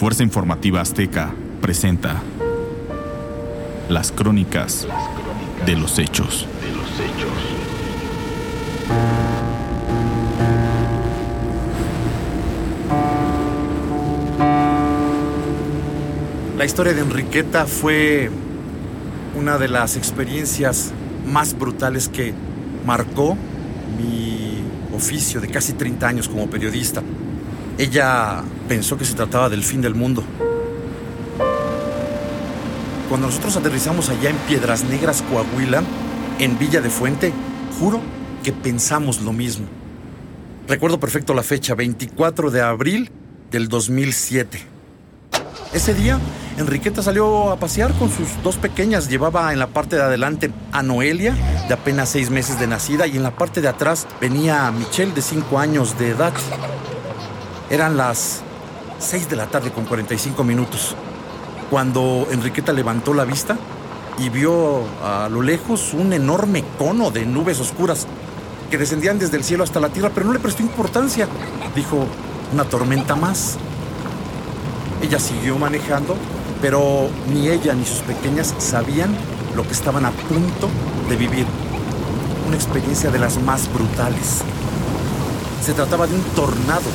Fuerza Informativa Azteca presenta las crónicas de los hechos. La historia de Enriqueta fue una de las experiencias más brutales que marcó mi oficio de casi 30 años como periodista. Ella pensó que se trataba del fin del mundo. Cuando nosotros aterrizamos allá en Piedras Negras, Coahuila, en Villa de Fuente, juro que pensamos lo mismo. Recuerdo perfecto la fecha, 24 de abril del 2007. Ese día, Enriqueta salió a pasear con sus dos pequeñas. Llevaba en la parte de adelante a Noelia, de apenas seis meses de nacida, y en la parte de atrás venía a Michelle, de cinco años de edad. Eran las 6 de la tarde con 45 minutos, cuando Enriqueta levantó la vista y vio a lo lejos un enorme cono de nubes oscuras que descendían desde el cielo hasta la tierra, pero no le prestó importancia. Dijo, una tormenta más. Ella siguió manejando, pero ni ella ni sus pequeñas sabían lo que estaban a punto de vivir. Una experiencia de las más brutales. Se trataba de un tornado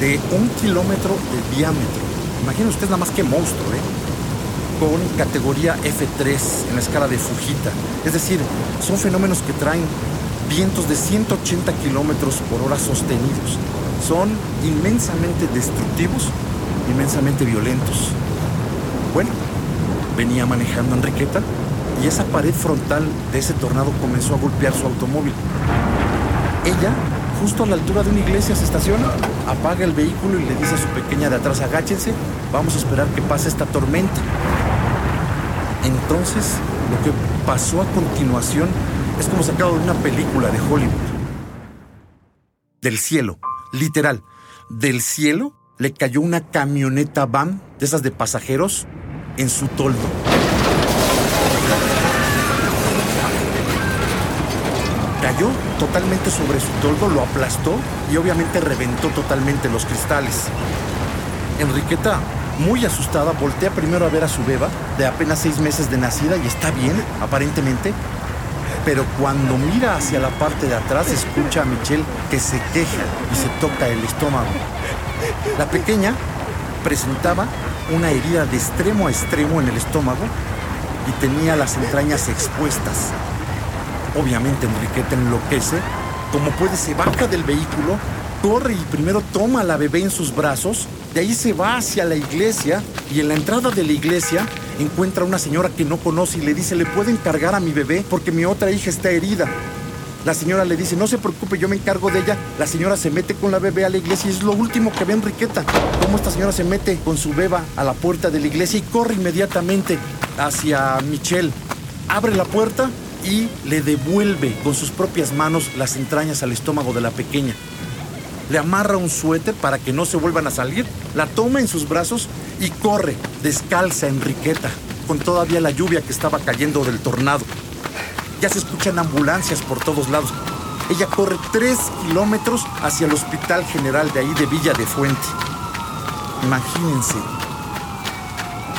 de un kilómetro de diámetro. Imagina usted nada más que monstruo, ¿eh? Con categoría F3 en la escala de Fujita. Es decir, son fenómenos que traen vientos de 180 kilómetros por hora sostenidos. Son inmensamente destructivos, inmensamente violentos. Bueno, venía manejando Enriqueta y esa pared frontal de ese tornado comenzó a golpear su automóvil. Ella justo a la altura de una iglesia se estaciona, apaga el vehículo y le dice a su pequeña de atrás, agáchense, vamos a esperar que pase esta tormenta. Entonces, lo que pasó a continuación es como sacado de una película de Hollywood. Del cielo, literal, del cielo le cayó una camioneta van de esas de pasajeros en su toldo. Sobre su toldo, lo aplastó y obviamente reventó totalmente los cristales. Enriqueta, muy asustada, voltea primero a ver a su beba, de apenas seis meses de nacida y está bien, aparentemente. Pero cuando mira hacia la parte de atrás, escucha a Michelle que se queja y se toca el estómago. La pequeña presentaba una herida de extremo a extremo en el estómago y tenía las entrañas expuestas. Obviamente Enriqueta enloquece, como puede se baja del vehículo, corre y primero toma a la bebé en sus brazos, de ahí se va hacia la iglesia y en la entrada de la iglesia encuentra a una señora que no conoce y le dice, ¿le pueden cargar a mi bebé porque mi otra hija está herida? La señora le dice, no se preocupe, yo me encargo de ella. La señora se mete con la bebé a la iglesia y es lo último que ve Enriqueta. Cómo esta señora se mete con su beba a la puerta de la iglesia y corre inmediatamente hacia Michelle. Abre la puerta y le devuelve con sus propias manos las entrañas al estómago de la pequeña. Le amarra un suéter para que no se vuelvan a salir, la toma en sus brazos y corre, descalza Enriqueta, con todavía la lluvia que estaba cayendo del tornado. Ya se escuchan ambulancias por todos lados. Ella corre tres kilómetros hacia el Hospital General de ahí de Villa de Fuente. Imagínense.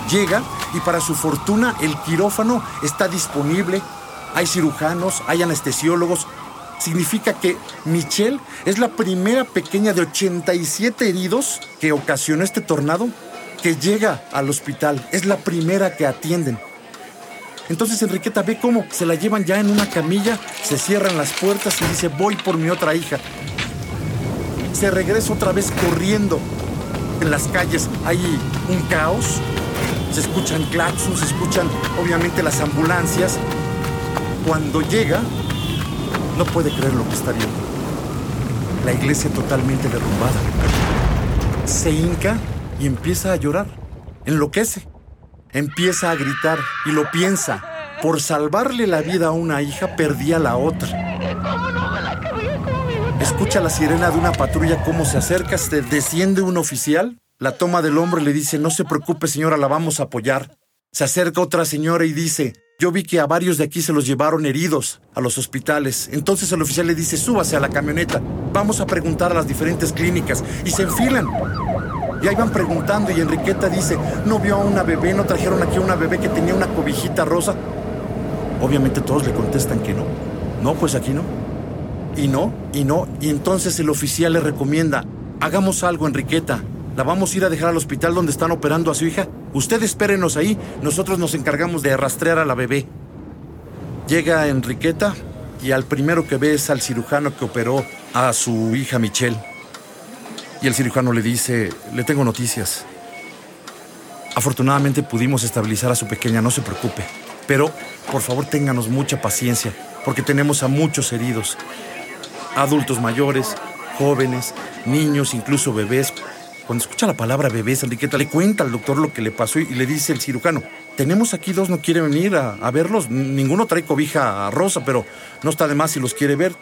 Llega y para su fortuna el quirófano está disponible. Hay cirujanos, hay anestesiólogos. Significa que Michelle es la primera pequeña de 87 heridos que ocasionó este tornado que llega al hospital. Es la primera que atienden. Entonces Enriqueta ve cómo se la llevan ya en una camilla, se cierran las puertas y dice, voy por mi otra hija. Se regresa otra vez corriendo. En las calles hay un caos, se escuchan claxons, se escuchan obviamente las ambulancias. Cuando llega, no puede creer lo que está viendo. La iglesia totalmente derrumbada. Se hinca y empieza a llorar. Enloquece. Empieza a gritar y lo piensa. Por salvarle la vida a una hija, perdía la otra. Escucha la sirena de una patrulla cómo se acerca, se desciende un oficial, la toma del hombre y le dice, no se preocupe señora, la vamos a apoyar. Se acerca otra señora y dice, yo vi que a varios de aquí se los llevaron heridos a los hospitales. Entonces el oficial le dice, súbase a la camioneta, vamos a preguntar a las diferentes clínicas. Y se enfilan. Y ahí van preguntando y Enriqueta dice, ¿no vio a una bebé? ¿No trajeron aquí a una bebé que tenía una cobijita rosa? Obviamente todos le contestan que no. No, pues aquí no. Y no, y no. Y entonces el oficial le recomienda, hagamos algo, Enriqueta. La vamos a ir a dejar al hospital donde están operando a su hija. Usted espérenos ahí, nosotros nos encargamos de rastrear a la bebé. Llega Enriqueta y al primero que ve es al cirujano que operó a su hija Michelle. Y el cirujano le dice, le tengo noticias. Afortunadamente pudimos estabilizar a su pequeña, no se preocupe. Pero, por favor, ténganos mucha paciencia, porque tenemos a muchos heridos. Adultos mayores, jóvenes, niños, incluso bebés. Cuando escucha la palabra bebés, Enriqueta le cuenta al doctor lo que le pasó y le dice el cirujano, tenemos aquí dos, no quieren venir a, a verlos. Ninguno trae cobija rosa, pero no está de más si los quiere ver.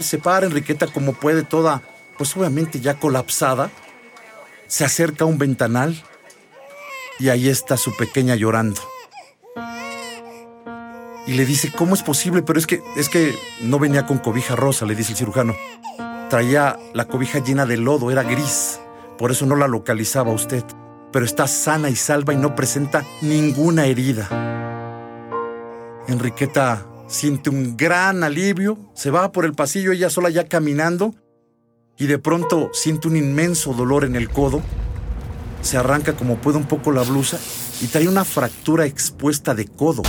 Se para Enriqueta como puede toda pues obviamente ya colapsada, se acerca a un ventanal y ahí está su pequeña llorando. Y le dice, ¿cómo es posible? Pero es que, es que no venía con cobija rosa, le dice el cirujano. Traía la cobija llena de lodo, era gris. Por eso no la localizaba usted. Pero está sana y salva y no presenta ninguna herida. Enriqueta siente un gran alivio, se va por el pasillo ella sola ya caminando y de pronto siente un inmenso dolor en el codo. Se arranca como puede un poco la blusa y trae una fractura expuesta de codo.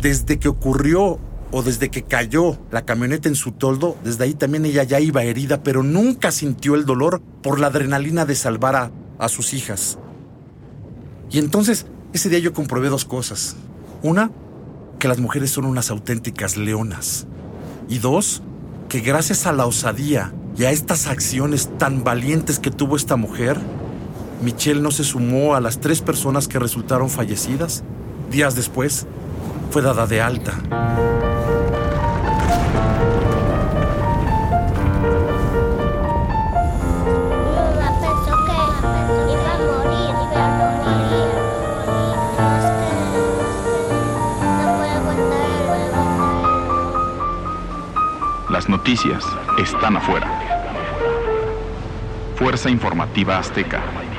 Desde que ocurrió o desde que cayó la camioneta en su toldo, desde ahí también ella ya iba herida, pero nunca sintió el dolor por la adrenalina de salvar a, sus hijas. Y entonces, ese día yo comprobé dos cosas. Una, que las mujeres son unas auténticas leonas. Y dos, que gracias a la osadía y a estas acciones tan valientes que tuvo esta mujer, Michelle no se sumó a las tres personas que resultaron fallecidas. Días después, fue dada de alta. Las noticias están afuera. Fuerza Informativa Azteca.